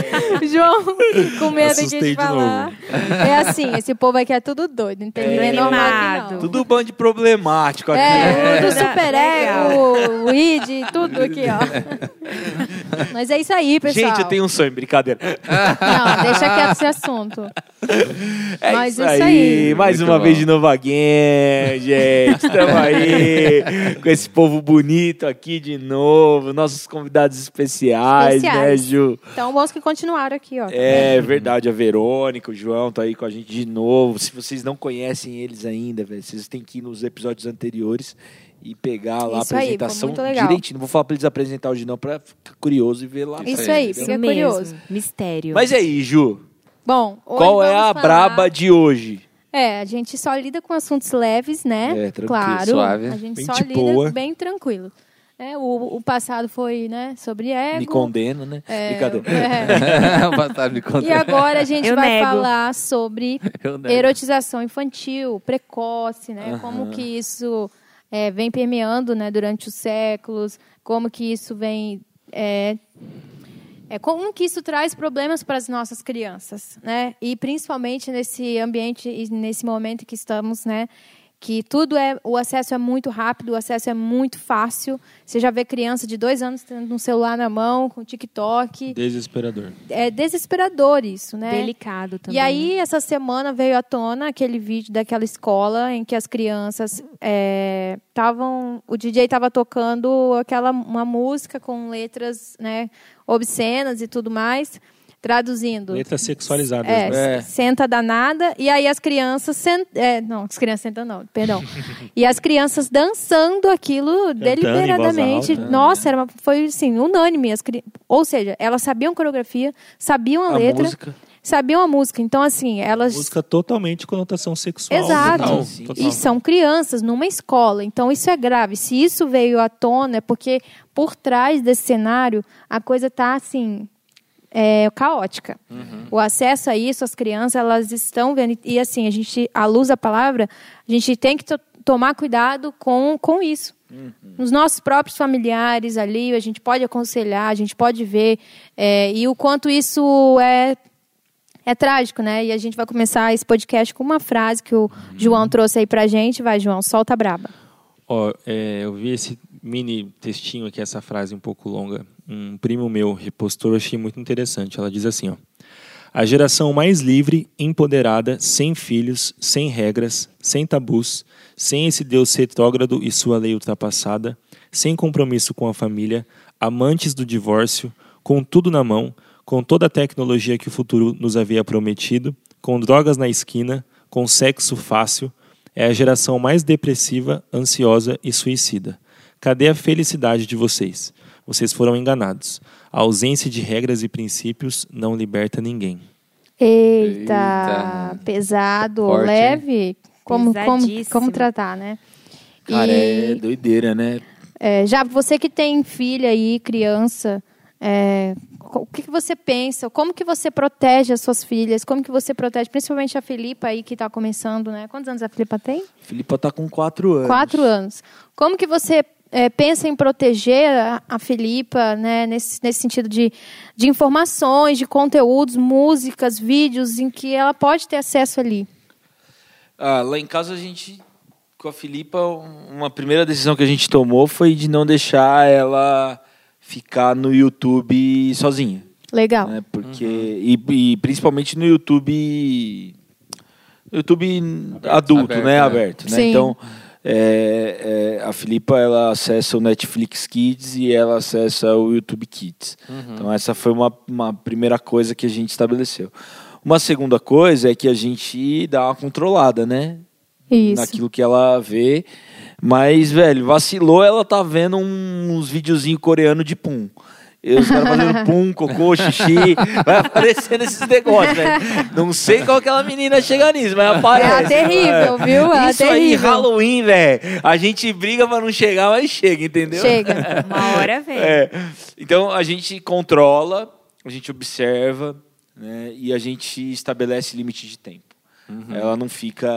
João, com medo Assustei de de falar. É assim, esse povo aqui é tudo doido, não tem ninguém normal aqui não. Tudo bando de problemático aqui. É, o do. Super Ego, o ID, tudo aqui, ó. Mas é isso aí, pessoal. Gente, eu tenho um sonho, brincadeira. Não, deixa quieto esse assunto. É Mas isso isso aí. aí. Mais Muito uma bom. vez de novo again, gente. Estamos aí com esse povo bonito aqui de novo. Nossos convidados especiais, Especiais. né, Ju? Então, bons que continuaram aqui, ó. É verdade, a Verônica, o João tá aí com a gente de novo. Se vocês não conhecem eles ainda, velho, vocês têm que ir nos episódios anteriores e pegar lá Isso a aí, apresentação legal. direitinho. Não vou falar pra eles apresentar hoje não, pra ficar curioso e ver lá. Isso aí, fica mesmo. curioso. Mistério. Mas e aí, Ju? Bom, hoje Qual é a falar- braba de hoje? É, a gente só lida com assuntos leves, né? É, tranquilo, claro. suave. A gente Bem só lida boa. bem tranquilo. É, o, o passado foi, né, sobre ego. Me condena, né? É, Brincadeira. é. o passado me conta. E agora a gente Eu vai nego. falar sobre erotização infantil, precoce, né? Como que isso é, vem permeando né, durante os séculos, como que isso vem... É, é, como que isso traz problemas para as nossas crianças, né? E principalmente nesse ambiente e nesse momento que estamos, né? Que tudo é, o acesso é muito rápido, o acesso é muito fácil. Você já vê criança de dois anos tendo um celular na mão, com TikTok. Desesperador. É desesperador isso, né? Delicado também. E aí, essa semana veio à tona aquele vídeo daquela escola em que as crianças estavam. o DJ estava tocando aquela uma música com letras né, obscenas e tudo mais, traduzindo. Letras sexualizadas, É, né? É. senta danada. E aí as crianças. Sent... É, não, as crianças sentam, não, perdão. e as crianças dançando aquilo deliberadamente. em voz alta. Nossa, era uma- foi assim, unânime. As cri... Ou seja, elas sabiam coreografia, sabiam a, A letra, música. sabiam a música. Então, assim, elas. Música totalmente conotação sexual. Exato. Total, total. E são crianças numa escola. Então, isso é grave. Se isso veio à tona, é porque por trás desse cenário a coisa está assim. É, caótica. O acesso a isso, as crianças, elas estão vendo. E assim, a gente, à luz da palavra, a gente tem que to- tomar cuidado com, com isso. Nos nossos próprios familiares ali, a gente pode aconselhar, a gente pode ver. é, e o quanto isso é é trágico, né? E a gente vai começar esse podcast com uma frase que o João trouxe aí pra gente. Vai, João, solta a braba. Ó, é, eu vi esse mini textinho aqui, essa frase um pouco longa. Um primo meu repostou, eu achei muito interessante. Ela diz assim, ó. A geração mais livre, empoderada, sem filhos, sem regras, sem tabus, sem esse Deus retrógrado e sua lei ultrapassada, sem compromisso com a família, amantes do divórcio, com tudo na mão, com toda a tecnologia que o futuro nos havia prometido, com drogas na esquina, com sexo fácil, é a geração mais depressiva, ansiosa e suicida. Cadê a felicidade de vocês? Vocês foram enganados. A ausência de regras e princípios não liberta ninguém. Eita, Eita. pesado, Forte, hein? leve. Como, como, Pesadíssimo. como tratar, né? Cara, E- é doideira, né? É, já você que tem filha aí, criança, é, o que, que você pensa? Como que você protege as suas filhas? Como que você protege, principalmente a Filipa aí que está começando, né? Quantos anos a Filipa tem? Filipa tá com quatro anos. Quatro anos. Como que você é, pensa em proteger a, a Filipa, né? Nesse, nesse sentido de, de informações, de conteúdos, músicas, vídeos em que ela pode ter acesso ali? Ah, lá em casa a gente, com a Filipa, uma primeira decisão que a gente tomou foi de não deixar ela ficar no YouTube sozinha. Legal. né? Porque, e, e principalmente no YouTube. YouTube adulto, Aberto, né? né? Aberto. Né? Sim. Então, é, é, a Filipa ela acessa o Netflix Kids e ela acessa o YouTube Kids. Então, essa foi uma, uma primeira coisa que a gente estabeleceu. Uma segunda coisa é que a gente dá uma controlada, né? Isso. naquilo que ela vê. Mas, velho, vacilou, ela tá vendo um- uns videozinhos coreanos de pum. E Os caras fazendo pum, cocô, xixi. Vai aparecendo esses negócios, velho. Não sei qual aquela menina chega nisso, mas aparece. É terrível, viu? É Isso aí, terrível. Halloween, velho. A gente briga pra não chegar, mas chega, entendeu? Chega. Uma hora vem. É. Então a gente controla, a gente observa, né? E a gente estabelece limite de tempo. Ela não fica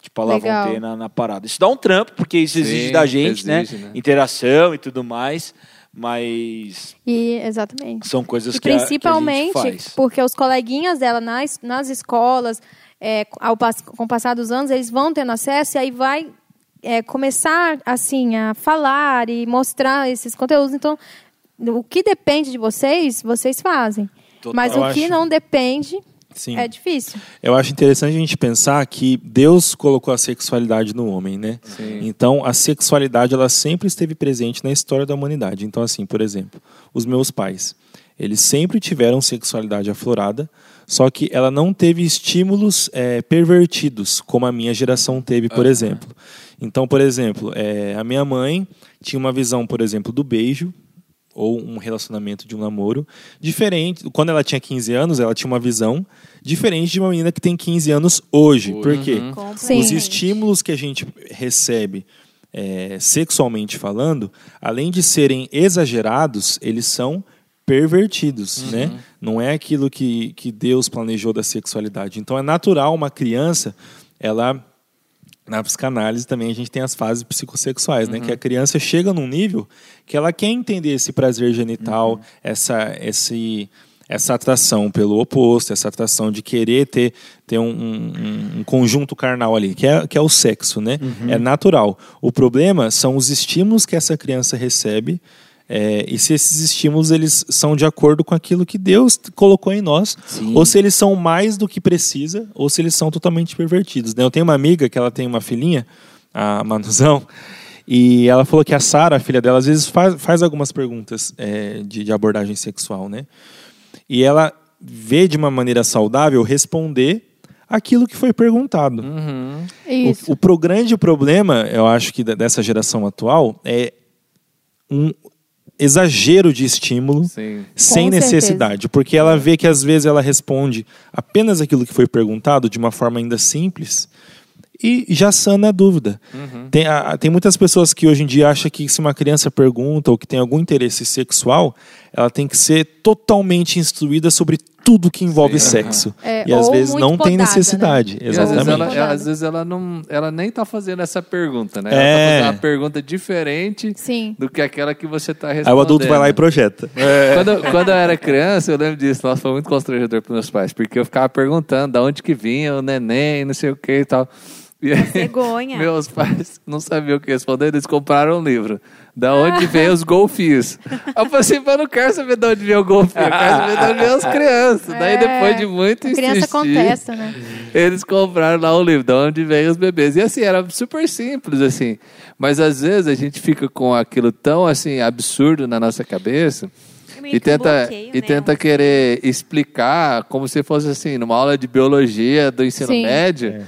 Tipo, vão ter na, na parada. Isso dá um trampo, porque isso exige Sim, da gente, exige, né? né? Interação e tudo mais. Mas E, exatamente. são coisas E que, a- que principalmente a gente faz. porque os coleguinhas dela nas, nas escolas, é, ao, com o passar dos anos, eles vão tendo acesso e aí vai é, começar assim a falar e mostrar esses conteúdos. Então, o que depende de vocês, vocês fazem. Total. Mas o que acho. não depende Sim. é difícil. Eu acho interessante a gente pensar que Deus colocou a sexualidade no homem, né? Sim. Então, a sexualidade ela sempre esteve presente na história da humanidade. Então, assim, por exemplo, os meus pais, eles sempre tiveram sexualidade aflorada, só que ela não teve estímulos eh, pervertidos, como a minha geração teve, por exemplo. Então, por exemplo, eh, a minha mãe tinha uma visão, por exemplo, do beijo, ou um relacionamento de um namoro diferente. Quando ela tinha 15 anos, ela tinha uma visão diferente de uma menina que tem 15 anos hoje. Por quê? Sim. Os estímulos que a gente recebe é, sexualmente falando, além de serem exagerados, eles são pervertidos, né? Não é aquilo que, que Deus planejou da sexualidade. Então é natural uma criança, ela na psicanálise também a gente tem as fases psicossexuais, né? Que a criança chega num nível que ela quer entender esse prazer genital, essa, esse, essa atração pelo oposto, essa atração de querer ter, ter um, um- um conjunto carnal ali, que é, que é o sexo, né? É natural. O problema são os estímulos que essa criança recebe é, e se esses estímulos eles são de acordo com aquilo que Deus colocou em nós, Sim. ou se eles são mais do que precisa, ou se eles são totalmente pervertidos. Né? Eu tenho uma amiga que ela tem uma filhinha, a Manuzão, e ela falou que a Sara, a filha dela, às vezes faz, faz algumas perguntas é, de, de abordagem sexual, né? E ela vê de uma maneira saudável responder aquilo que foi perguntado. Uhum. Isso. O, o pro grande problema, eu acho que dessa geração atual é um exagero de estímulo Sim. sem Com necessidade, porque ela vê que às vezes ela responde apenas aquilo que foi perguntado de uma forma ainda simples e já sana a dúvida. Uhum. Tem, a- tem muitas pessoas que hoje em dia acham que se uma criança pergunta ou que tem algum interesse sexual, ela tem que ser totalmente instruída sobre tudo que envolve Sim. sexo. É, e às vezes não tem podada, necessidade. E às vezes, Exatamente. ela, Exatamente. ela- às vezes ela não, ela nem tá fazendo essa pergunta, né? Ela É. tá fazendo uma pergunta diferente Sim. do que aquela que você tá respondendo. Aí o adulto vai lá e projeta. Quando, quando eu era criança, eu lembro disso. Nossa, foi muito constrangedor para meus pais, porque eu ficava perguntando de onde que vinha o neném, não sei o que e tal. E aí, Vergonha. meus pais não sabiam o que responder, eles compraram um livro. Da onde vem os golfinhos. Eu falei assim, mas eu não quero saber de onde vem o golfinho, eu quero saber de onde vem as crianças. Daí, É, depois de muito A criança insistir, contesta, né? eles compraram lá o livro, de onde vem os bebês. E assim, era super simples, assim. Mas às vezes a gente fica com aquilo tão, assim, absurdo na nossa cabeça É e tenta, bloqueio, e né? tenta querer explicar como se fosse, assim, numa aula de biologia do ensino Sim. médio.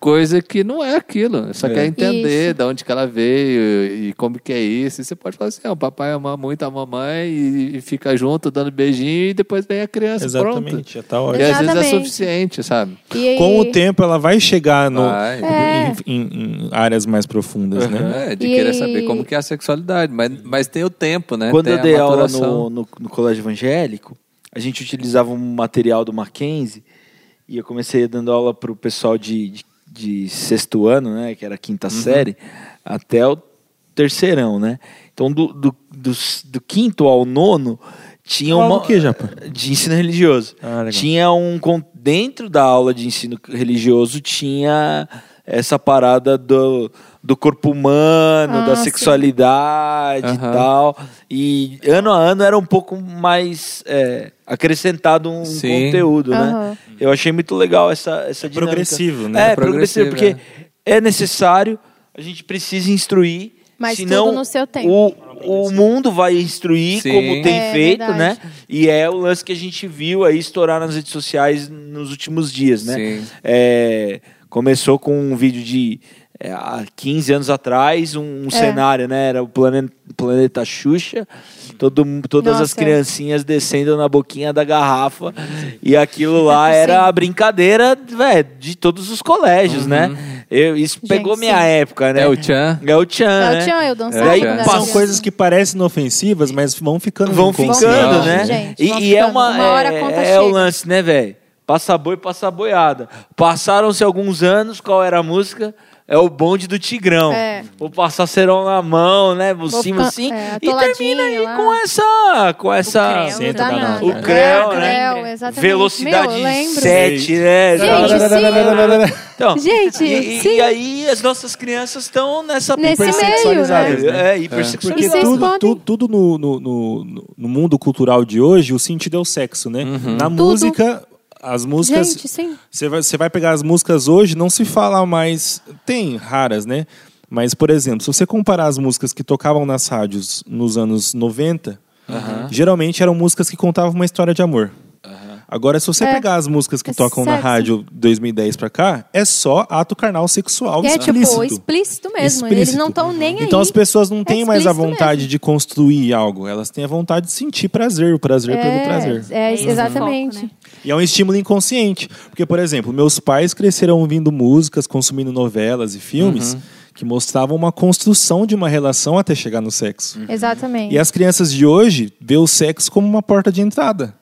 Coisa que não é aquilo. Só quer entender Isso. de onde que ela veio e como que é isso. E você pode falar assim, ah, o papai ama muito a mamãe e, e fica junto dando beijinho e depois vem a criança pronto. Exatamente, já tá E ótimo. às vezes é suficiente, sabe? E, Com o tempo ela vai chegar no, Vai. É. em, em- em áreas mais profundas, né? É, de E- querer saber como que é a sexualidade, mas, mas tem o tempo, né? Quando Tem eu dei aula no, no, no colégio evangélico, a gente utilizava um material do Mackenzie e eu comecei dando aula para o pessoal de, de, de sexto ano, né, que era a quinta série, até o terceirão, né? Então, do, do, do, do quinto ao nono, tinha uma... Japa? De ensino religioso. Ah, tinha um... Dentro da aula de ensino religioso, tinha essa parada do, do corpo humano, Ah, da sexualidade e Aham. tal. E ano a ano era um pouco mais é, acrescentado um Sim. conteúdo, né? Aham. Eu achei muito legal essa, essa dinâmica. progressivo, né? É, progressivo, Progressivo, porque é necessário, a gente precisa instruir, Mas senão tudo no seu tempo. O, o mundo vai instruir Sim. como tem É, feito, verdade. né? E é o lance que a gente viu aí estourar nas redes sociais nos últimos dias, né? Sim. É, começou com um vídeo de é, há 15 anos atrás, um, um cenário, né? Era o planeta, planeta Xuxa, todo, todas as Nossa. criancinhas descendo na boquinha da garrafa. E aquilo lá era a brincadeira véi, de todos os colégios, né? Eu, isso Gente, pegou minha sim. época, né? É o Tchan. É o Tchan, É né? o Tchan, eu dançava. São coisas que parecem inofensivas, mas vão ficando Vão ficando, né? gente, e vão e é ficando. uma, Uma hora a é, conta é o lance, né, velho? Passa boi, passa boiada. Passaram-se alguns anos, qual era a música? É o bonde do Tigrão. É. Vou passar cerol na mão, né? Por Vou cima assim. é, e termina aí lá. com essa. Com essa. creu. Centro Dá danado. O cara. creu, É, né? creu, exatamente. Velocidade Meu, eu lembro. 7, né? Gente, sim. Então, Gente, e, sim. e aí as nossas crianças estão nessa Nesse hipersexualizadas, né? né? É, hipersexualizadas. E vocês tudo, podem- tudo, tudo no, no, no, no mundo cultural de hoje, o sentido é o sexo, né? Uhum. Na música, as músicas. Gente, sim. Você vai, você vai pegar as músicas hoje, não se fala mais. Tem raras, né? Mas, por exemplo, se você comparar as músicas que tocavam nas rádios nos anos 90, geralmente eram músicas que contavam uma história de amor. Agora, se você É. pegar as músicas que É tocam na sexo. rádio 2010 pra cá, é só ato carnal sexual É explícito. tipo explícito mesmo. Eles Explícito. não estão nem aí. Então as pessoas não têm mais a vontade mesmo. de construir algo, elas têm a vontade de sentir prazer, o prazer pelo prazer. É, É exatamente. foco, né? E é um estímulo inconsciente. Porque, por exemplo, meus pais cresceram ouvindo músicas, consumindo novelas e filmes Uhum. que mostravam uma construção de uma relação até chegar no sexo. Exatamente. E as crianças de hoje vê o sexo como uma porta de entrada.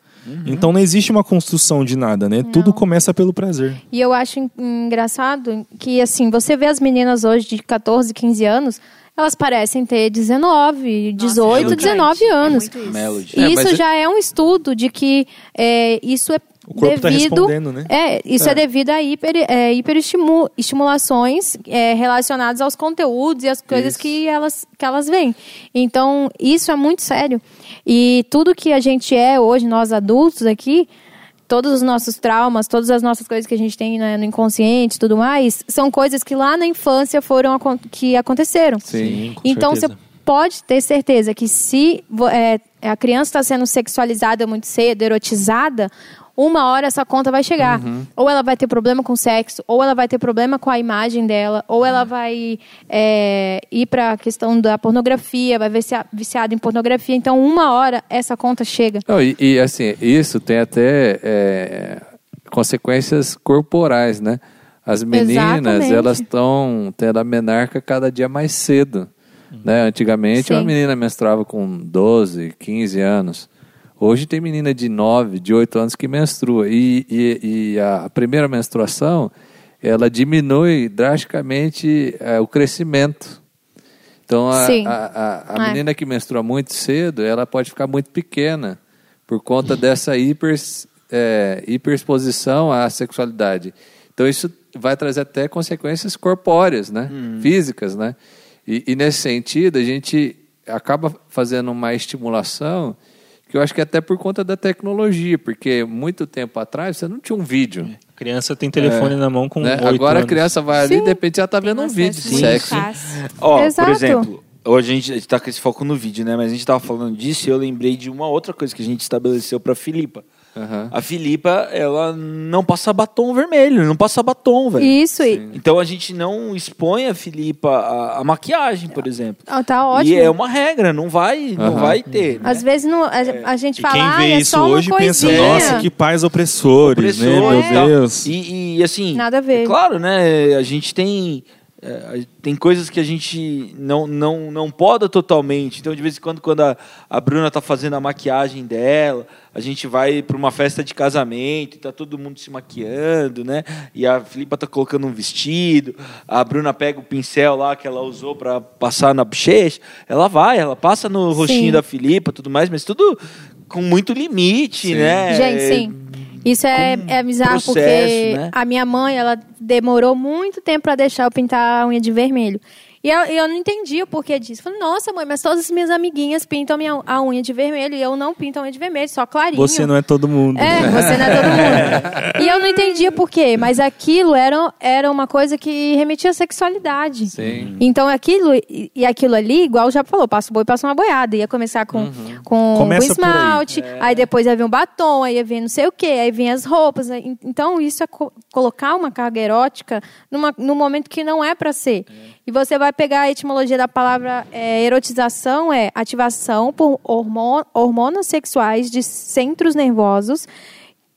Então não existe uma construção de nada, né? Tudo começa pelo prazer. E eu acho en- engraçado que, assim, você vê as meninas hoje de 14, 15 anos, elas parecem ter 19, 18, é 19 muito anos. isso. É isso. E É, isso mas é- já é um estudo de que é, isso é O corpo tá devido respondendo, né? é isso é, É. devido a hiper, é, hiperestimulações é, relacionadas aos conteúdos e às coisas Isso. que elas que elas veem então isso é muito sério e tudo que a gente é hoje nós adultos aqui todos os nossos traumas todas as nossas coisas que a gente tem né, no inconsciente tudo mais são coisas que lá na infância foram que aconteceram Sim, com então você certeza. pode ter certeza que se é, a criança está sendo sexualizada muito cedo, erotizada, uma hora essa conta vai chegar. Ou ela vai ter problema com sexo, ou ela vai ter problema com a imagem dela, ou ela vai é, ir para a questão da pornografia, vai viciar, viciada em pornografia. Então, uma hora essa conta chega. Não, e, e, assim, isso tem até é, consequências corporais, né? As meninas, Exatamente. elas estão tendo a menarca cada dia mais cedo. Né? Antigamente, uma Sim. menina menstruava com 12, 15 anos. Hoje tem menina de 9, de 8 anos que menstrua. E, e, e a primeira menstruação, ela diminui drasticamente é, o crescimento. Então, a, Sim. a, a, a É. menina que menstrua muito cedo, ela pode ficar muito pequena por conta dessa hiper, é, hiperexposição à sexualidade. Então, isso vai trazer até consequências corpóreas, né? Físicas, né? E, e nesse sentido, a gente acaba fazendo uma estimulação que eu acho que é até por conta da tecnologia, porque muito tempo atrás você não tinha um vídeo. A criança tem telefone na mão com né? Agora a anos. criança vai ali e Sim. de repente já tá vendo um vídeo de sexo. Ó, Exato. por exemplo, hoje a gente está com esse foco no vídeo, né? Mas a gente tava falando disso e eu lembrei de uma outra coisa que a gente estabeleceu pra Filipa. Aham. A Filipa, ela não passa batom vermelho, não passa batom, velho. Isso, e, Então a gente não expõe a Filipa a, a maquiagem, por exemplo. ah, tá ótimo. E é uma regra, não vai, não Aham. vai ter. né? Às vezes não, a, a gente E fala, quem ah, vê é isso hoje pensa, nossa, que pais opressores, né? Opressor Meu e tal. Deus. E, e, assim, Nada a ver. é claro, né? A gente tem é, tem coisas que a gente não, não, não poda totalmente. Então, de vez em quando, quando a, a Bruna tá fazendo a maquiagem dela, a gente vai para uma festa de casamento e tá todo mundo se maquiando, né? E a Filipa tá colocando um vestido, a Bruna pega o pincel lá que ela usou para passar na bochecha, ela vai, ela passa no rostinho Sim. da Filipa, tudo mais, mas tudo com muito limite, Sim. né? Gente, sim. Isso é, é bizarro processo, porque né? a minha mãe, ela demorou muito tempo pra deixar eu pintar a unha de vermelho. E eu, eu não entendi o porquê disso. Falei, nossa, mãe, mas todas as minhas amiguinhas pintam minha, a unha de vermelho e eu não pinto a unha de vermelho, só clarinho. Você não é todo mundo. É, você não é todo mundo. E eu não entendia por quê, mas aquilo era, era uma coisa que remetia à sexualidade. Sim. Então aquilo e aquilo ali, igual já falou, passa o boi, passa uma boiada. Ia começar com, com, com Começa aí. esmalte, aí. depois ia vir um batom, aí ia vir não sei o quê, aí vinha as roupas. aí- Então isso é co- colocar uma carga erótica numa, num momento que não é para ser. E você vai pegar a etimologia da palavra é, erotização, é ativação por hormo- hormonas sexuais de centros nervosos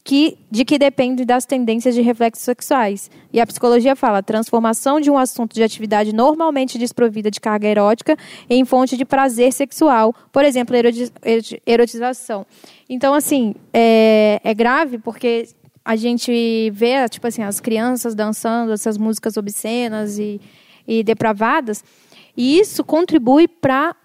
que, de que depende das tendências de reflexos sexuais. E a psicologia fala transformação de um assunto de atividade normalmente desprovida de carga erótica em fonte de prazer sexual, por exemplo, eroti- eroti- erotização. Então, assim, é, é grave porque a gente vê, tipo assim, as crianças dançando essas músicas obscenas e, e depravadas, e isso contribui para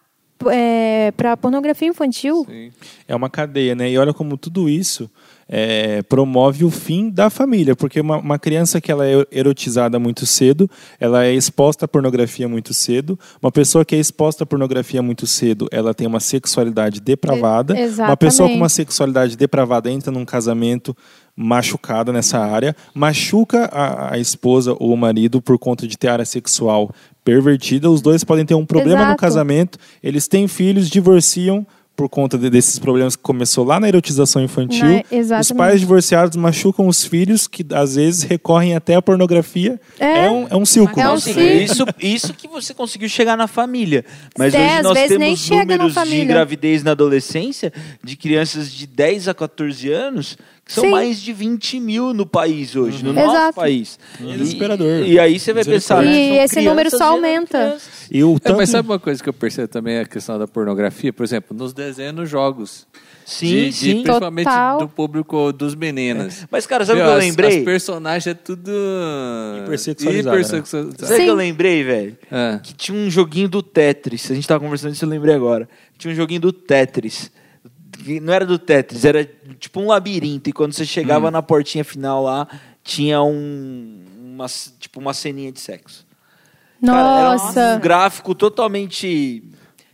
é, para pornografia infantil. Sim. É uma cadeia, né? E olha como tudo isso é, promove o fim da família, porque uma, uma criança que ela é erotizada muito cedo, ela é exposta à pornografia muito cedo. Uma pessoa que é exposta à pornografia muito cedo, ela tem uma sexualidade depravada. E- Uma pessoa com uma exatamente. sexualidade depravada entra num casamento machucada nessa área, machuca a, a esposa ou o marido por conta de ter área sexual pervertida. Os dois podem ter um problema no Exato. casamento, eles têm filhos, divorciam por conta de- desses problemas que começou lá na erotização infantil. Exatamente. Os pais divorciados machucam os filhos, que às vezes recorrem até à pornografia. É. É, um, é um círculo. É um círculo. isso, isso que você conseguiu chegar na família. Mas É, hoje nós nem temos números de gravidez na adolescência de crianças de 10 a 14 anos, são Sim. mais de 20 mil no país hoje, no nosso Exato. país. É desesperador. E, e aí você vai pensar. Né, E esse número só aumenta. E o É, tanto... mas sabe uma coisa que eu percebo também é a questão da pornografia? Por exemplo, nos desenhos, nos jogos. Sim, De- de- sim. Principalmente Total. do público dos meninos. Mas, cara, sabe o que eu lembrei? As personagens é tudo... Hipersexualizado, hipersexualizado. Sabe o que eu lembrei, velho? É. Que tinha um joguinho do Tetris. A gente tava conversando disso, eu lembrei agora. Tinha um joguinho do Tetris. Que não era do Tetris, era tipo um labirinto. E quando você Hum. chegava na portinha final lá, tinha um, uma, tipo uma ceninha de sexo. Cara, era um Nossa. gráfico totalmente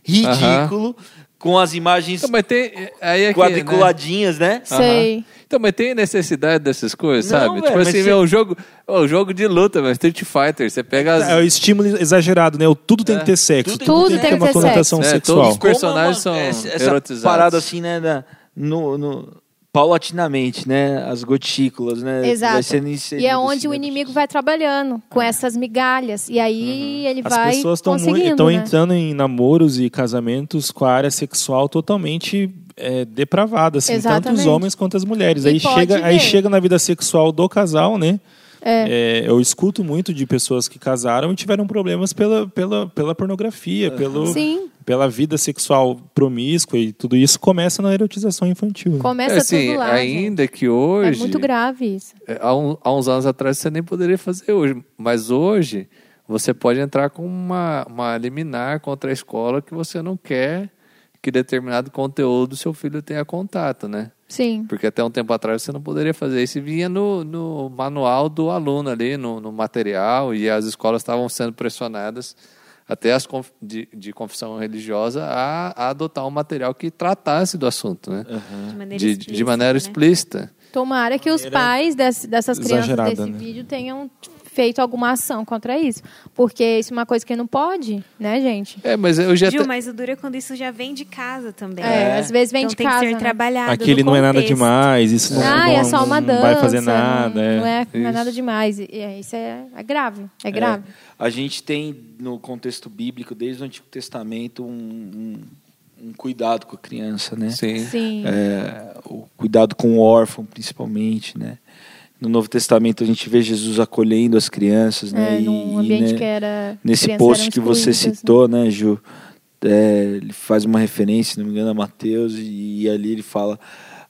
ridículo, com as imagens Então, mas tem... Aí é que, né? quadriculadinhas, né? Sei. Então, mas tem necessidade dessas coisas, Não, sabe? velho, tipo assim, é um jogo, é um jogo de luta, mas Street Fighter, você pega as... É o estímulo exagerado, né? O Tudo tem que ter sexo. Tudo Tudo, tem que ter uma conotação sexo. É, sexual. todos os personagens Como é são essa erotizados. parada assim, né, da- no, no- paulatinamente, né, as gotículas, né, vai Exato. sendo inserido, E é onde assim, o inimigo vai trabalhando com essas migalhas. E aí ele Uhum. As vai pessoas estão né? entrando em namoros e casamentos com a área sexual totalmente é, depravada, assim, tanto os Exatamente. homens quanto as mulheres. E Aí chega, aí chega na vida sexual do casal, né? É. É, eu escuto muito de pessoas que casaram e tiveram problemas pela, pela, pela pornografia, pelo, Sim, pela vida sexual promíscua e tudo isso começa na erotização infantil. começa É assim, tudo lá. ainda gente. que hoje... É muito grave isso. É, Há, um- há uns anos atrás você nem poderia fazer hoje, mas hoje você pode entrar com uma, uma liminar contra a escola que você não quer que determinado conteúdo seu filho tenha contato, né? Sim. Porque até um tempo atrás você não poderia fazer isso e vinha no, no manual do aluno ali, no, no material, e as escolas estavam sendo pressionadas, até as conf- de, de confissão religiosa, a, a adotar um material que tratasse do assunto, né? De maneira De, de explícita, maneira né? explícita. Tomara que os pais dess- dessas crianças desse né? vídeo tenham feito alguma ação contra isso. Porque isso é uma coisa que não pode, né, gente? É, mas eu já... Gil, te- mas o duro é quando isso já vem de casa também. É, às vezes vem então de tem casa. que ser né? trabalhado Aquele não é nada demais, isso não, Ah, não, é só uma não dança. vai fazer não- nada. Não, é. é, não é Isso. nada demais. E, é, isso é, é grave. É grave. A gente tem no contexto bíblico, desde o Antigo Testamento, um, um- um cuidado com a criança, né? Sim. Sim. É, o cuidado com o órfão, principalmente, né? No Novo Testamento a gente vê Jesus acolhendo as crianças, né? É, E- num e, ambiente né, que era. Nesse post que você excluídas, citou, né, Ju? é, ele faz uma referência, se não me engano, a Mateus, e, ali ele fala: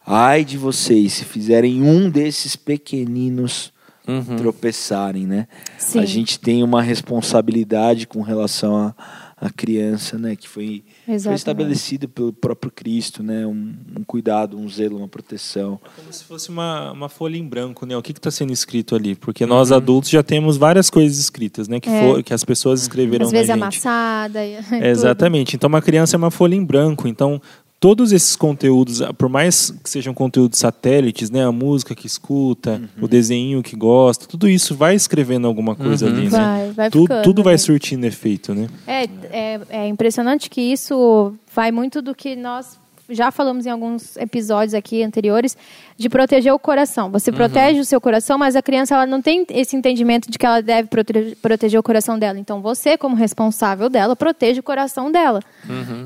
Ai de vocês, se fizerem um desses pequeninos Uhum. tropeçarem, né? Sim. A gente tem uma responsabilidade com relação à à criança, né? Que foi, foi Exatamente. estabelecida pelo próprio Cristo, né? Um, um cuidado, um zelo, uma proteção. Como se fosse uma, uma folha em branco, né? O que está sendo escrito ali? Porque nós adultos já temos várias coisas escritas, né? Que, É. for, que as pessoas escreveram Às vezes gente. amassada. e- É, exatamente. Então, uma criança é uma folha em branco. Então, todos esses conteúdos, por mais que sejam conteúdos satélites, né? A música que escuta, Uhum. o desenho que gosta, tudo isso vai escrevendo alguma coisa Uhum. ali, né? Vai, vai tudo, ficando, tudo vai né? surtindo efeito, né? É, é, é impressionante que isso vai muito do que nós já falamos em alguns episódios aqui anteriores de proteger o coração. Você protege o seu coração, mas a criança ela não tem esse entendimento de que ela deve prote- proteger o coração dela. Então você, como responsável dela, protege o coração dela.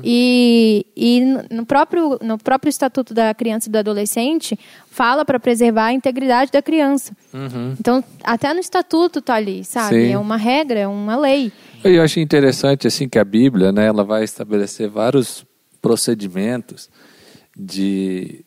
E, e no próprio no próprio estatuto da criança e do adolescente fala para preservar a integridade da criança. Uhum. Então até no estatuto tá ali, sabe? Sim. É uma regra, é uma lei. Eu acho interessante assim que a Bíblia, né, ela vai estabelecer vários procedimentos de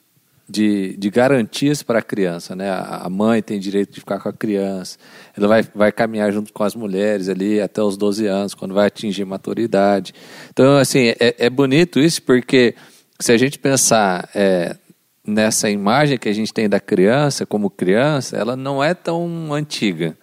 de, de garantias para a criança, né? A mãe tem direito de ficar com a criança, ela vai, vai caminhar junto com as mulheres ali até os 12 anos, quando vai atingir maturidade. Então, assim, é, é bonito isso porque se a gente pensar é, nessa imagem que a gente tem da criança como criança, ela não é tão antiga.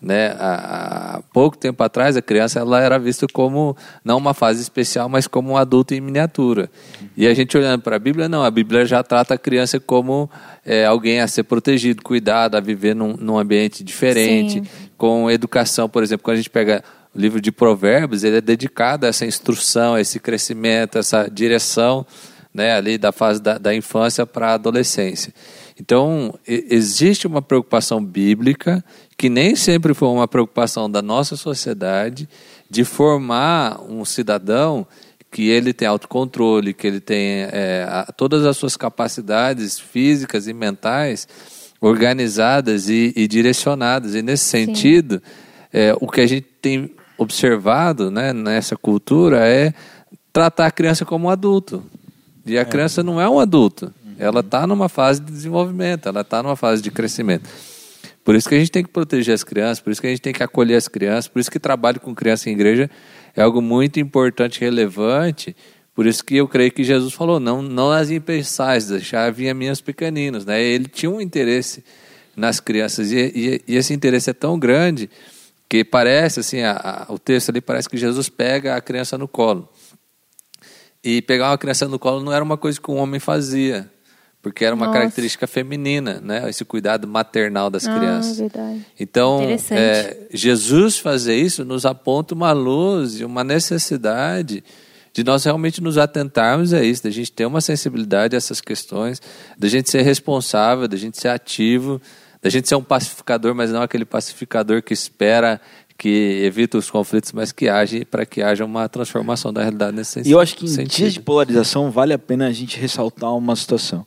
Né? Há, há pouco tempo atrás, a criança ela era vista como não uma fase especial, mas como um adulto em miniatura. E a gente olhando para a Bíblia, não, a Bíblia já trata a criança como é, alguém a ser protegido, cuidado, a viver num, num ambiente diferente, Sim. com educação. Por exemplo, quando a gente pega o livro de Provérbios, ele é dedicado a essa instrução, a esse crescimento, a essa direção né, ali da fase da, da infância para a adolescência. Então, existe uma preocupação bíblica, que nem sempre foi uma preocupação da nossa sociedade, de formar um cidadão que ele tem autocontrole, que ele tem é, a- todas as suas capacidades físicas e mentais organizadas e, e direcionadas. E nesse sentido, é, o que a gente tem observado né, nessa cultura é tratar a criança como um adulto. E a criança não é um adulto. Ela está numa fase de desenvolvimento, ela está numa fase de crescimento. Por isso que a gente tem que proteger as crianças, por isso que a gente tem que acolher as crianças, por isso que trabalho com criança em igreja é algo muito importante relevante. Por isso que eu creio que Jesus falou: não, não as impeçais, deixar vir a minhas pequeninos. Né? Ele tinha um interesse nas crianças e, e- e esse interesse é tão grande que parece assim, a- a- o texto ali parece que Jesus pega a criança no colo. E pegar uma criança no colo não era uma coisa que um homem fazia, porque era uma Nossa. característica feminina, né? Esse cuidado maternal das Ah, crianças. verdade. Então, é, Jesus fazer isso nos aponta uma luz e uma necessidade de nós realmente nos atentarmos a isso, da gente ter uma sensibilidade a essas questões, da gente ser responsável, da gente ser ativo, da gente ser um pacificador, mas não aquele pacificador que espera, que evita os conflitos, mas que age para que haja uma transformação da realidade nesse E eu acho que em sentido. dias de polarização vale a pena a gente ressaltar uma situação.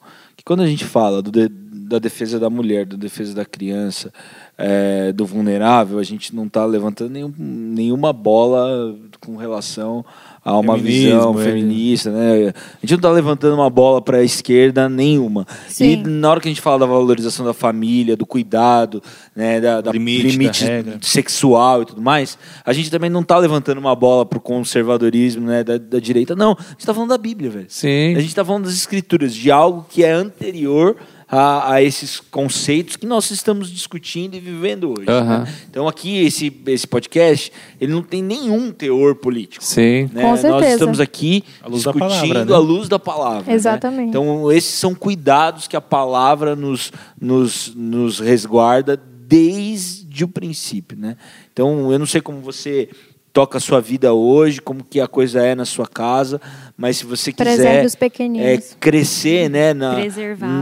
Quando a gente fala do da defesa da mulher, da defesa da criança, é, do vulnerável, a gente não está levantando nenhum- nenhuma bola com relação a uma Feminismo, visão é. feminista. Né? A gente não está levantando uma bola para a esquerda nenhuma. Sim. E na hora que a gente fala da valorização da família, do cuidado, né, da, da Limite, da regra. sexual e tudo mais, a gente também não está levantando uma bola pro conservadorismo né, da, da direita. Não, a gente está falando da Bíblia, velho. Sim. A gente está falando das escrituras, de algo que é anterior a, a esses conceitos que nós estamos discutindo e vivendo hoje. Né? Então aqui, esse, esse podcast, ele não tem nenhum teor político. Sim. né? Com Nós certeza. estamos aqui discutindo palavra, né? à luz da palavra. né? Exatamente. Então, esses são cuidados que a palavra nos, nos, nos resguarda desde o princípio. Né? Então, eu não sei como você toca a sua vida hoje, como que a coisa é na sua casa, mas se você quiser os pequeninos. é, crescer né, na,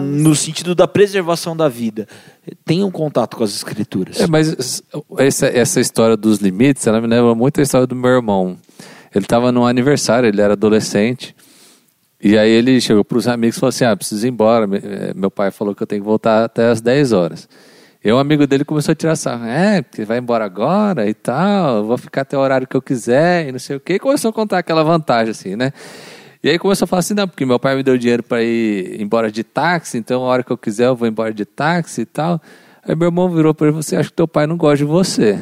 no sentido da preservação da vida, tenha um contato com as escrituras. É, mas essa, essa história dos limites, ela me lembra muito a história do meu irmão. Ele estava num aniversário, ele era adolescente. E aí ele chegou para os amigos e falou assim: Ah, preciso ir embora. Me- eh, Meu pai falou que eu tenho que voltar até as 10 horas. E um amigo dele começou a tirar sarro. É, porque vai embora agora e tal, eu vou ficar até o horário que eu quiser e não sei o quê. E começou a contar aquela vantagem, assim, né? E aí começou a falar assim: Não, porque meu pai me deu dinheiro para ir embora de táxi, então a hora que eu quiser eu vou embora de táxi e tal. Aí meu irmão virou para ele e falou assim: Acho que teu pai não gosta de você.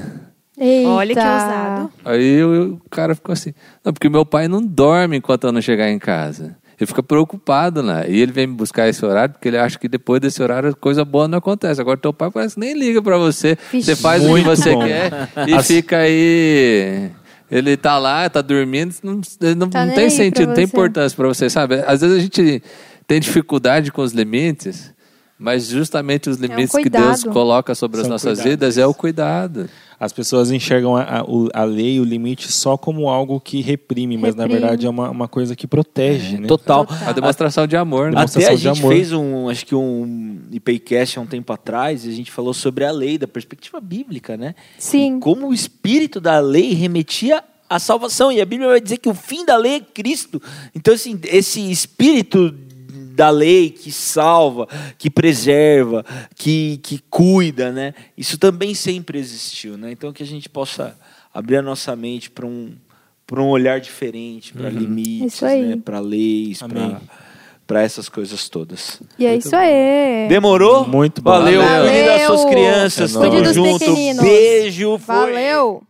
Eita. Olha que ousado. Aí eu- o cara ficou assim, não, porque meu pai não dorme enquanto eu não chegar em casa. Ele fica preocupado, né? E ele vem me buscar esse horário, porque ele acha que depois desse horário coisa boa não acontece. Agora teu pai parece que nem liga pra você. Vixe. Você faz o que Muito você bom. quer e As- fica aí. Ele tá lá, tá dormindo, não, não, Tá não tem sentido, não tem importância pra você, sabe? Às vezes a gente tem dificuldade com os limites, mas justamente os limites que Deus coloca sobre as São nossas cuidados. vidas é o cuidado. As pessoas enxergam a, a, a lei, o limite, só como algo que reprime, mas na Reprime. verdade é uma, uma coisa que protege. né? Total. A demonstração de amor, né? Até demonstração a de gente amor. fez um, acho que um IPcast há um tempo atrás, e a gente falou sobre a lei, da perspectiva bíblica, né? Sim. E como o espírito da lei remetia à salvação. E a Bíblia vai dizer que o fim da lei é Cristo. Então, assim, esse espírito da lei que salva, que preserva, que, que cuida, né? Isso também sempre existiu, né? Então que a gente possa abrir a nossa mente para um para um olhar diferente, para limites, Isso aí. né? para leis, para para essas coisas todas. E é isso aí. Demorou? Muito bom. Valeu, Valeu. cuide das suas crianças. É. Tamo junto. pequeninos. Beijo. Foi. Valeu!